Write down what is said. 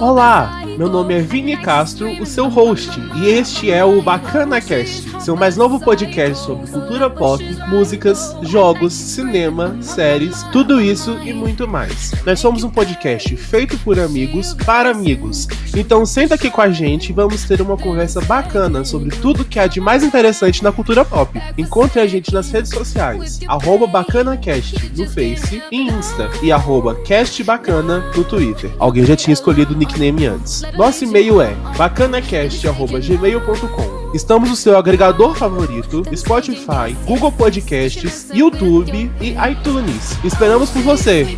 Olá, meu nome é Vini Castro, o seu host, e este é o Bacana Cast, seu mais novo podcast sobre cultura pop, músicas, jogos, cinema, séries, tudo isso e muito mais. Nós somos um podcast feito por amigos para amigos. Então senta aqui com a gente e vamos ter uma conversa bacana sobre tudo que há de mais interessante na cultura pop. Encontre a gente nas redes sociais, arroba BacanaCast no Face e Insta e arroba CastBacana no Twitter. Alguém já tinha escolhido o nickname antes. Nosso e-mail é bacanacast.gmail.com. Estamos no seu agregador favorito, Spotify, Google Podcasts, YouTube e iTunes. Esperamos por você!